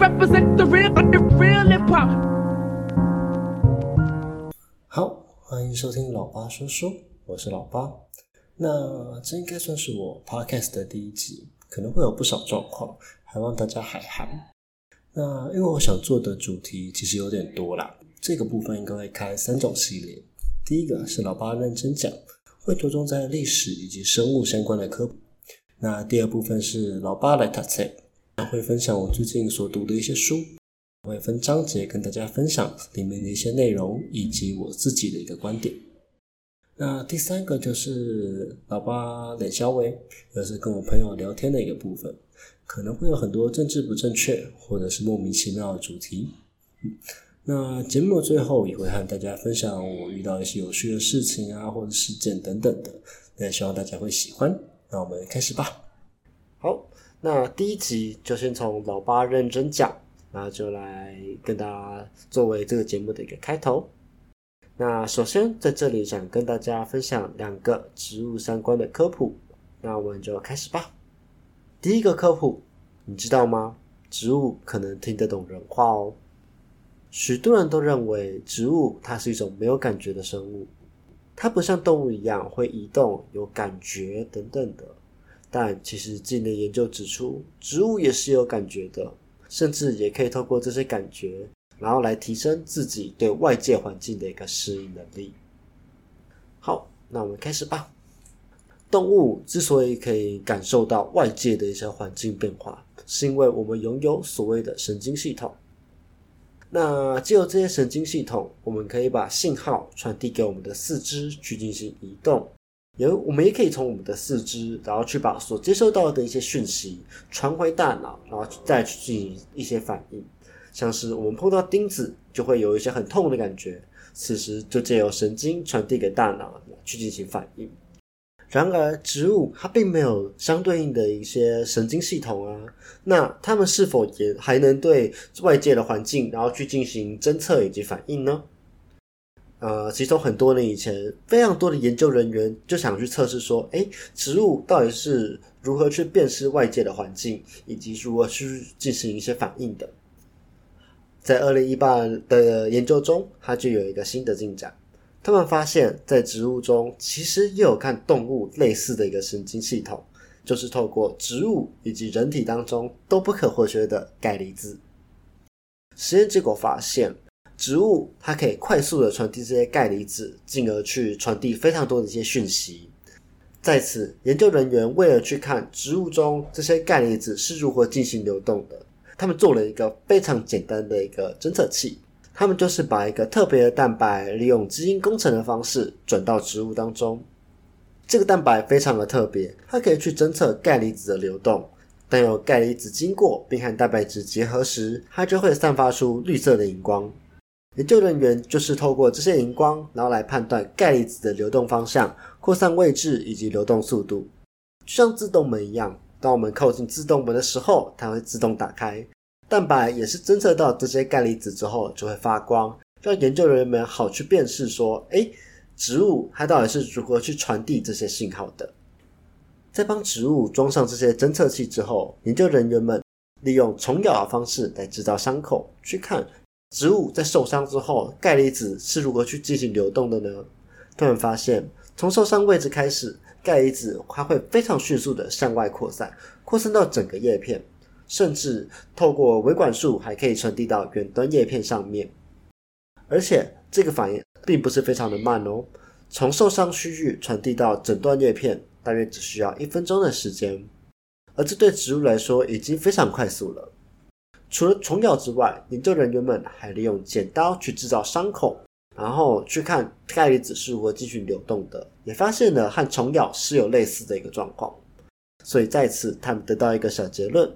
Represent the real, the real hip hop. 好，欢迎收听老八说书，我是老八。那这应该算是我 podcast 的第一集，可能会有不少状况，还望大家海涵。那因为我想做的主题其实有点多啦，这个部分应该会开三种系列。第一个是老八认真讲，会着重在历史以及生物相关的科普。那第二部分是老八来谈菜，会分享我最近所读的一些书，我会分章节跟大家分享里面的一些内容以及我自己的一个观点。那第三个就是老八冷肖维，也是跟我朋友聊天的一个部分，可能会有很多政治不正确或者是莫名其妙的主题。那节目的最后也会和大家分享我遇到一些有趣的事情啊，或者事件等等的，那希望大家会喜欢。那我们开始吧。好，那第一集就先从老八认真讲，那就来跟大家作为这个节目的一个开头。那首先在这里想跟大家分享两个植物相关的科普，那我们就开始吧。第一个科普，你知道吗？植物可能听得懂人话哦。许多人都认为植物它是一种没有感觉的生物。它不像动物一样会移动、有感觉等等的，但其实近年研究指出，植物也是有感觉的，甚至也可以透过这些感觉，然后来提升自己对外界环境的一个适应能力。好，那我们开始吧。动物之所以可以感受到外界的一些环境变化，是因为我们拥有所谓的神经系统。那借由这些神经系统，我们可以把信号传递给我们的四肢去进行移动，也我们也可以从我们的四肢，然后去把所接收到的一些讯息传回大脑，然后再去进行一些反应。像是我们碰到钉子，就会有一些很痛的感觉，此时就借由神经传递给大脑去进行反应。然而，植物它并没有相对应的一些神经系统啊，那它们是否也还能对外界的环境，然后去进行侦测以及反应呢？呃，其中很多年以前，非常多的研究人员就想去测试说，诶，植物到底是如何去辨识外界的环境，以及如何去进行一些反应的。在二零一八的研究中，它就有一个新的进展。他们发现，在植物中其实也有看动物类似的一个神经系统，就是透过植物以及人体当中都不可或缺的钙离子。实验结果发现，植物它可以快速的传递这些钙离子，进而去传递非常多的一些讯息。在此，研究人员为了去看植物中这些钙离子是如何进行流动的，他们做了一个非常简单的一个侦测器。他们就是把一个特别的蛋白，利用基因工程的方式转到植物当中。这个蛋白非常的特别，它可以去侦测钙离子的流动。当有钙离子经过并和蛋白质结合时，它就会散发出绿色的荧光。研究人员就是透过这些荧光，然后来判断钙离子的流动方向、扩散位置以及流动速度。就像自动门一样，当我们靠近自动门的时候，它会自动打开。蛋白也是侦测到这些钙离子之后就会发光，让研究人员们好去辨识说，哎，植物它到底是如何去传递这些信号的。在帮植物装上这些侦测器之后，研究人员们利用虫咬的方式来制造伤口，去看植物在受伤之后钙离子是如何去进行流动的呢？他们发现，从受伤位置开始，钙离子它会非常迅速的向外扩散，扩散到整个叶片。甚至透过维管束还可以传递到远端叶片上面，而且这个反应并不是非常的慢哦。从受伤区域传递到整段叶片，大约只需要一分钟的时间，而这对植物来说已经非常快速了。除了虫咬之外，研究人员们还利用剪刀去制造伤口，然后去看钙离子是如何继续流动的，也发现了和虫咬是有类似的一个状况。所以在此，他们得到一个小结论。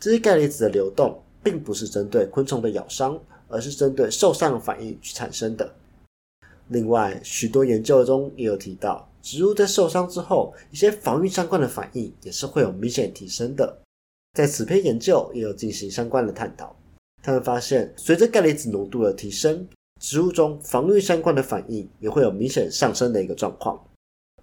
这些钙离子的流动，并不是针对昆虫的咬伤，而是针对受伤反应去产生的。另外，许多研究中也有提到，植物在受伤之后，一些防御相关的反应也是会有明显提升的。在此篇研究也有进行相关的探讨，他们发现，随着钙离子浓度的提升，植物中防御相关的反应也会有明显上升的一个状况。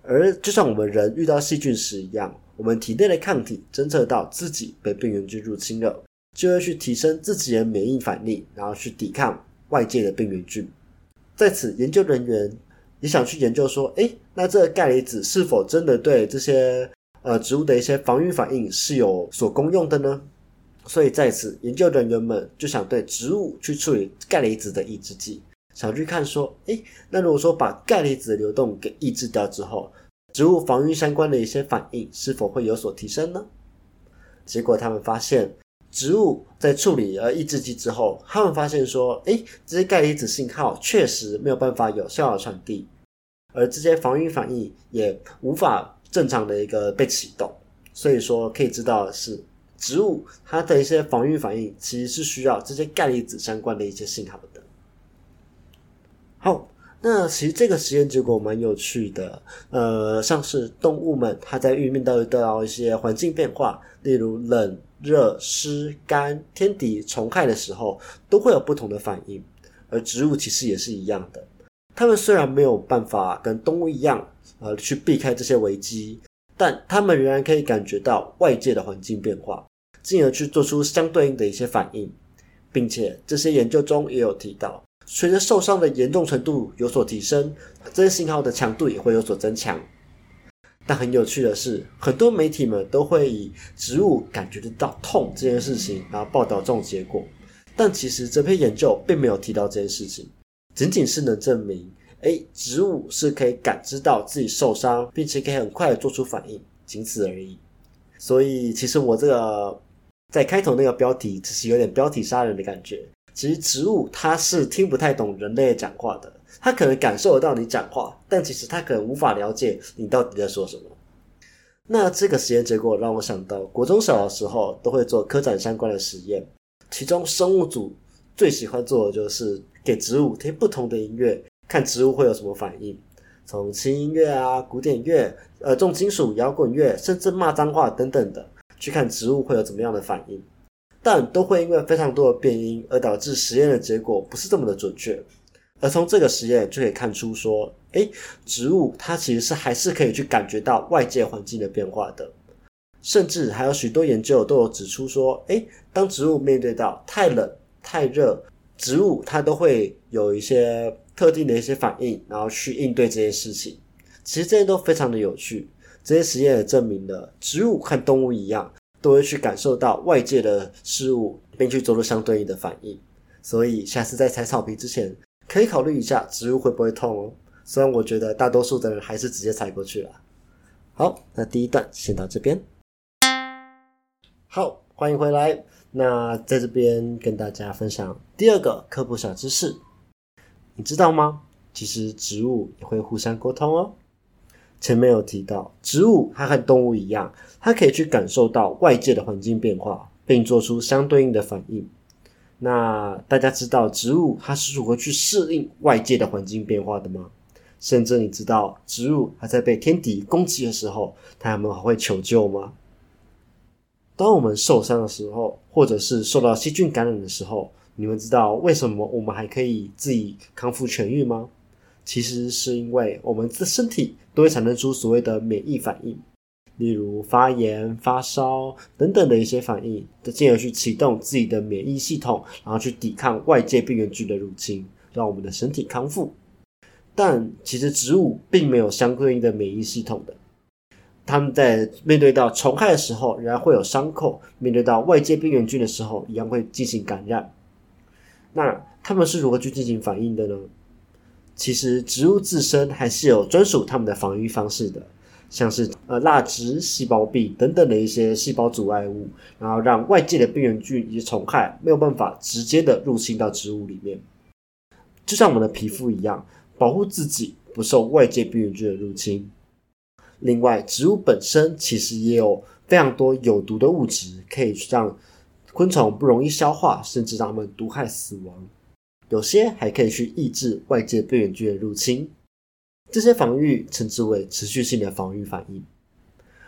而就像我们人遇到细菌时一样。我们体内的抗体侦测到自己被病原菌入侵了，就会去提升自己的免疫反应，然后去抵抗外界的病原菌。在此，研究人员也想去研究说，诶，那这个钙离子是否真的对这些呃植物的一些防御反应是有所功用的呢？所以在此，研究人员们就想对植物去处理钙离子的抑制剂，想去看说，诶，那如果说把钙离子的流动给抑制掉之后，植物防御相关的一些反应是否会有所提升呢？结果他们发现，植物在处理了抑制剂之后，他们发现说，诶，这些钙离子信号确实没有办法有效的传递，而这些防御反应也无法正常的一个被启动。所以说，可以知道的是，植物它的一些防御反应其实是需要这些钙离子相关的一些信号的。好。那其实这个实验结果蛮有趣的，呃，像是动物们它在遇面到遇到一些环境变化，例如冷、热、湿、干、天敌、虫害的时候，都会有不同的反应。而植物其实也是一样的，他们虽然没有办法跟动物一样，呃，去避开这些危机，但他们仍然可以感觉到外界的环境变化，进而去做出相对应的一些反应，并且这些研究中也有提到。随着受伤的严重程度有所提升，这些信号的强度也会有所增强。但很有趣的是，很多媒体们都会以植物感觉得到痛这件事情，然后报道这种结果。但其实这篇研究并没有提到这件事情，仅仅是能证明，哎，植物是可以感知到自己受伤，并且可以很快的做出反应，仅此而已。所以，其实我这个在开头那个标题，只是有点标题杀人的感觉。其实植物它是听不太懂人类讲话的，它可能感受得到你讲话，但其实它可能无法了解你到底在说什么。那这个实验结果让我想到，国中小的时候都会做科展相关的实验，其中生物组最喜欢做的就是给植物听不同的音乐，看植物会有什么反应。从轻音乐啊、古典乐、呃重金属、摇滚乐，甚至骂脏话等等的，去看植物会有怎么样的反应。但都会因为非常多的变音而导致实验的结果不是这么的准确。而从这个实验就可以看出，说，诶，植物它其实是还是可以去感觉到外界环境的变化的。甚至还有许多研究都有指出说，诶，当植物面对到太冷、太热，植物它都会有一些特定的一些反应，然后去应对这些事情。其实这些都非常的有趣。这些实验也证明了，植物和动物一样。都会去感受到外界的事物，并去做出相对应的反应。所以下次在踩草皮之前，可以考虑一下植物会不会痛哦。虽然我觉得大多数的人还是直接踩过去了。好，那第一段先到这边。好，欢迎回来。那在这边跟大家分享第二个科普小知识，你知道吗？其实植物也会互相沟通哦。前面有提到，植物它和动物一样，它可以去感受到外界的环境变化，并做出相对应的反应。那大家知道植物它是如何去适应外界的环境变化的吗？甚至你知道植物它在被天敌攻击的时候，它们还会求救吗？当我们受伤的时候，或者是受到细菌感染的时候，你们知道为什么我们还可以自己康复痊愈吗？其实是因为我们的身体都会产生出所谓的免疫反应，例如发炎、发烧等等的一些反应，进而去启动自己的免疫系统，然后去抵抗外界病原菌的入侵，让我们的身体康复。但其实植物并没有相对应的免疫系统的，他们在面对到虫害的时候，仍然会有伤口；面对到外界病原菌的时候，一样会进行感染。那他们是如何去进行反应的呢？其实植物自身还是有专属它们的防御方式的，像是呃蜡质、细胞壁等等的一些细胞阻碍物，然后让外界的病原菌以及虫害没有办法直接的入侵到植物里面。就像我们的皮肤一样，保护自己不受外界病原菌的入侵。另外，植物本身其实也有非常多有毒的物质，可以让昆虫不容易消化，甚至让它们毒害死亡。有些还可以去抑制外界病原菌的入侵，这些防御称之为持续性的防御反应。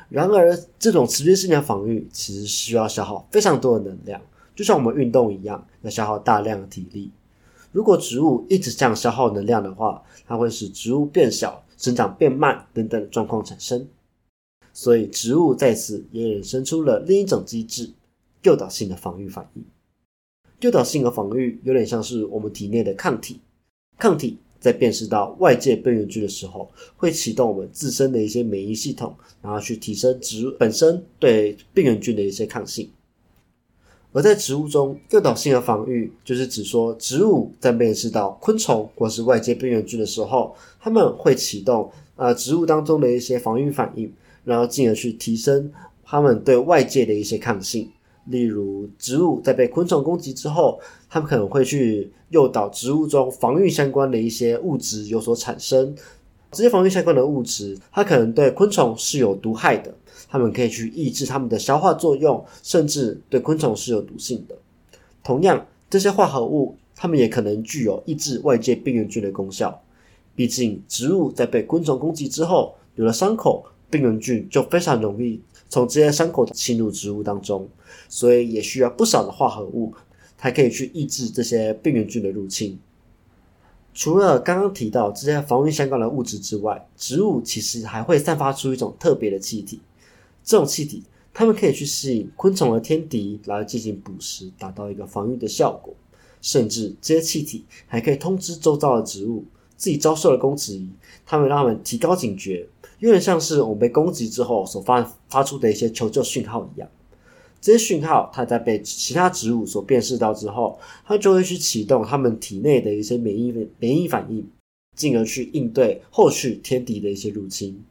然而，这种持续性的防御其实需要消耗非常多的能量，就像我们运动一样，要消耗大量的体力。如果植物一直这样消耗能量的话，它会使植物变小、生长变慢等等状况产生。所以，植物在此也衍生出了另一种机制，诱导性的防御反应。诱导性的防御有点像是我们体内的抗体，抗体在辨识到外界病原菌的时候，会启动我们自身的一些免疫系统，然后去提升植物本身对病原菌的一些抗性。而在植物中，诱导性的防御就是指说，植物在辨识到昆虫或是外界病原菌的时候，它们会启动呃植物当中的一些防御反应，然后进而去提升它们对外界的一些抗性。例如，植物在被昆虫攻击之后，它们可能会去诱导植物中防御相关的一些物质有所产生。这些防御相关的物质，它可能对昆虫是有毒害的，它们可以去抑制它们的消化作用，甚至对昆虫是有毒性的。同样，这些化合物，它们也可能具有抑制外界病原菌的功效。毕竟，植物在被昆虫攻击之后，有了伤口，病原菌就非常容易从这些伤口侵入植物当中。所以也需要不少的化合物，才可以去抑制这些病原菌的入侵。除了刚刚提到这些防御相关的物质之外，植物其实还会散发出一种特别的气体。这种气体，它们可以去吸引昆虫的天敌来进行捕食，达到一个防御的效果。甚至这些气体还可以通知周遭的植物，自己遭受了攻击，它们让它们提高警觉，有点像是我们被攻击之后所发发出的一些求救讯号一样。这些讯号，它在被其他植物所辨识到之后，它就会去启动它们体内的一些免疫免疫反应，进而去应对后续天敌的一些入侵。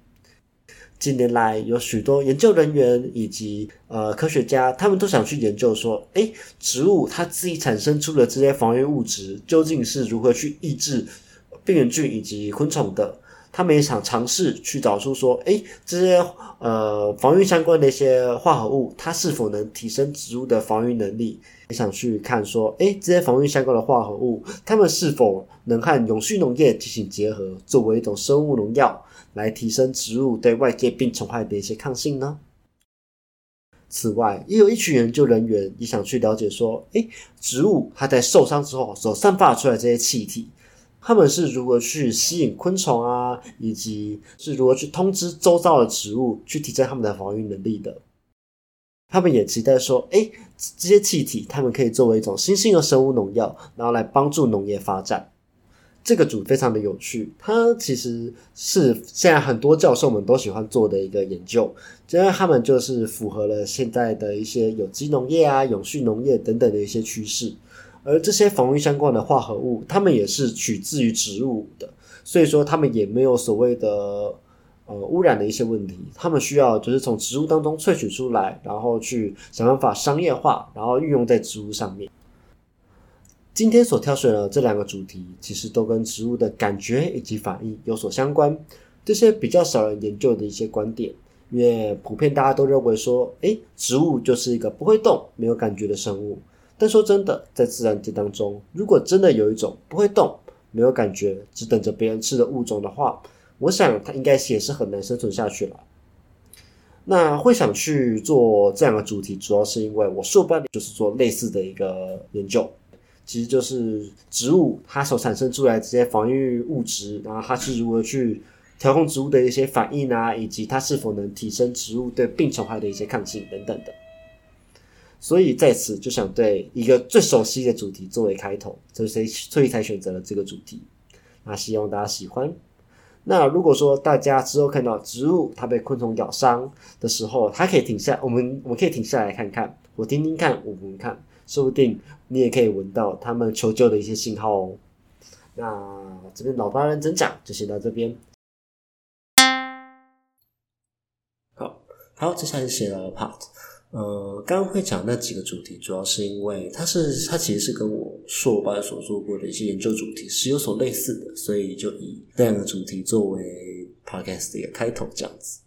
近年来，有许多研究人员以及呃科学家，他们都想去研究说，诶，植物它自己产生出的这些防御物质，究竟是如何去抑制病原菌以及昆虫的？他们也想尝试去找出说，哎，这些呃防御相关的一些化合物，它是否能提升植物的防御能力？也想去看说，哎，这些防御相关的化合物，它们是否能和永续农业进行结合，作为一种生物农药，来提升植物对外界病虫害的一些抗性呢？此外，也有一群研究人员也想去了解说，哎，植物它在受伤之后所散发出来这些气体。他们是如何去吸引昆虫啊，以及是如何去通知周遭的植物，去提升他们的防御能力的？他们也期待说，哎，这些气体，他们可以作为一种新兴的生物农药，然后来帮助农业发展。这个组非常的有趣，它其实是现在很多教授们都喜欢做的一个研究，因为他们就是符合了现在的一些有机农业啊、永续农业等等的一些趋势。而这些防御相关的化合物，它们也是取自于植物的，所以说它们也没有所谓的呃污染的一些问题。它们需要就是从植物当中萃取出来，然后去想办法商业化，然后运用在植物上面。今天所挑选的这两个主题，其实都跟植物的感觉以及反应有所相关。这些比较少人研究的一些观点，因为普遍大家都认为说，诶，植物就是一个不会动、没有感觉的生物。但说真的，在自然界当中，如果真的有一种不会动、没有感觉、只等着别人吃的物种的话，我想它应该也是很难生存下去了。那会想去做这样的主题，主要是因为我硕班就是做类似的一个研究，其实就是植物它所产生出来这些防御物质，然后它是如何去调控植物的一些反应啊，以及它是否能提升植物对病虫害的一些抗性等等的。所以在此就想对一个最熟悉的主题作为开头，所以所以才选择了这个主题。那希望大家喜欢。那如果说大家之后看到植物它被昆虫咬伤的时候，它可以停下，我们我们可以停下来看看，我听听看，我闻看，说不定你也可以闻到它们求救的一些信号哦。那这边老八认真讲，就先到这边。好，好，接下来写了 part。呃，刚刚会讲那几个主题，主要是因为它是它其实是跟我硕班所做过的一些研究主题是有所类似的，所以就以这样的主题作为 podcast 的一个开头这样子。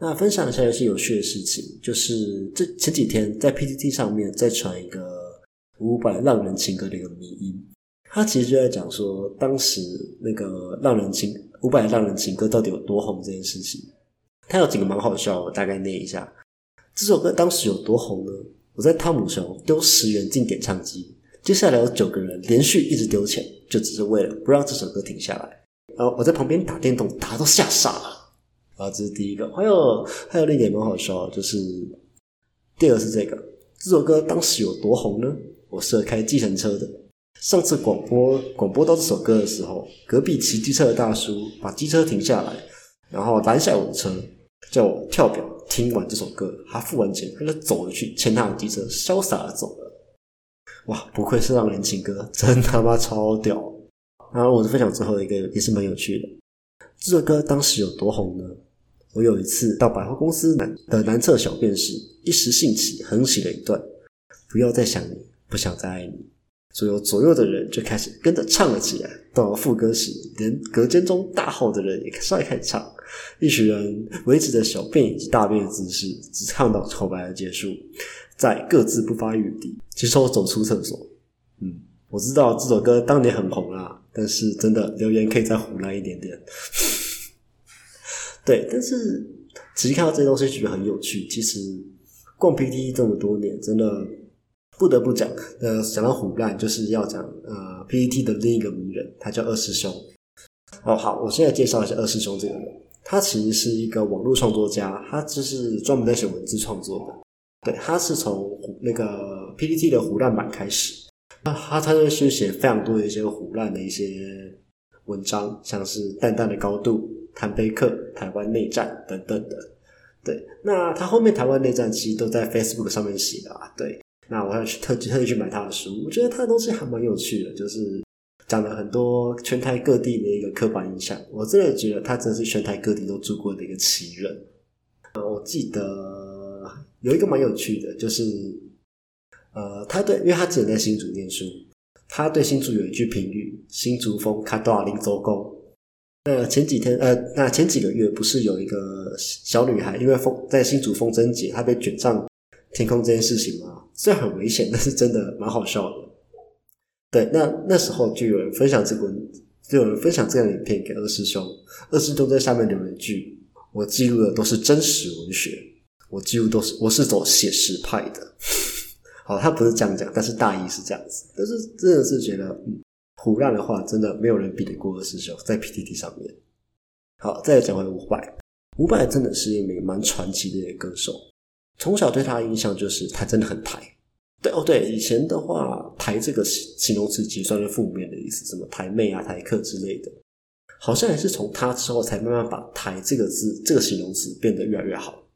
那分享一下有些有趣的事情，就是这前几天在 PPT 上面在传一个伍佰《浪人情歌》的一个迷音，他其实就在讲说当时那个浪人情伍佰《浪人情歌》到底有多红这件事情。他有几个蛮好笑，我大概念一下。这首歌当时有多红呢？我在汤姆熊丢十元进点唱机，接下来有九个人连续一直丢钱，就只是为了不让这首歌停下来。然后我在旁边打电动，打都吓傻了。然后，这是第一个。还有还有另一点蛮好笑，就是第二是这个，这首歌当时有多红呢？我是开计程车的，上次广播广播到这首歌的时候，隔壁骑机车的大叔把机车停下来，然后拦下我的车，叫我跳表听完这首歌，他付完钱，他就走了去牵他的机车，潇洒的走了。哇，不愧是让人情歌，真他妈超屌！然后我是分享最后一个，也是蛮有趣的。这首歌当时有多红呢？我有一次到百货公司南的南侧小便时，一时兴起哼起了一段：“不要再想你。”不想再爱你，左右左右的人就开始跟着唱了起来。到了副歌时，连隔间中大号的人也开始唱。一群人维持着小便以及大便的姿势，只唱到口白的结束，在各自不发语地，接受走出厕所。嗯，我知道这首歌当年很红啊，但是真的留言可以再胡来一点点。对，但是仔细看到这些东西，觉得很有趣。其实逛 PT 这么多年，真的。不得不讲，呃，讲到虎烂，就是要讲呃 PPT 的另一个名人，他叫二师兄。哦，好，我现在介绍一下二师兄这个人。他其实是一个网络创作家，他就是专门在写文字创作的。对，他是从那个 PPT 的虎烂版开始，那他他就去写非常多的一些虎烂的一些文章，像是淡淡的高度、坦贝克、台湾内战等等的。对，那他后面台湾内战其实都在 Facebook 上面写的啊。对。那我要去特特意去买他的书，我觉得他的东西还蛮有趣的，就是讲了很多全台各地的一个刻板印象。我真的觉得他真的是全台各地都住过的一个奇人。我记得有一个蛮有趣的，就是呃，他对，因为他之前在新竹念书，他对新竹有一句评语：“新竹风看多少林走狗。”那前几天，呃，那前几个月不是有一个小女孩，因为风在新竹风筝节，她被卷上。天空这件事情嘛，虽然很危险，但是真的蛮好笑的。对，那那时候就有人分享这个，就有人分享这样的影片给二师兄。二师兄在下面留了一句：“我记录的都是真实文学，我记录都是我是走写实派的。”好，他不是这样讲，但是大意是这样子。但是真的是觉得，嗯，胡乱的话，真的没有人比得过二师兄在 PTT 上面。好，再讲回伍佰，伍佰真的是一名蛮传奇的歌手。从小对他的印象就是他真的很台，对哦对，以前的话台这个形容词其实算是负面的意思，什么台妹啊、台客之类的，好像也是从他之后才慢慢把台这个字这个形容词变得越来越好。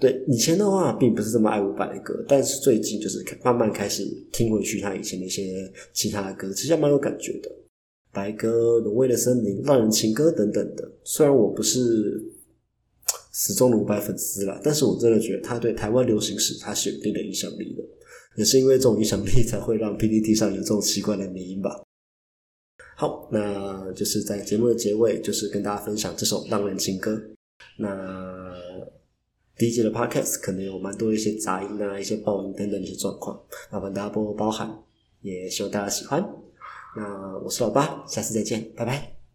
对，以前的话并不是这么爱伍佰的歌，但是最近就是慢慢开始听回去他以前的一些其他的歌，其实蛮有感觉的，白鸽、挪威的森林、浪人情歌等等的。虽然我不是。始终的五百粉丝了，但是我真的觉得他对台湾流行史他是有一定的影响力的，也是因为这种影响力才会让 PPT 上有这种奇怪的名音吧。好，那就是在节目的结尾，就是跟大家分享这首浪人情歌。那第一节的 Podcast 可能有蛮多一些杂音啊、一些爆音等等一些状况，麻烦大家多多包涵，也希望大家喜欢。那我是老八，下次再见，拜拜。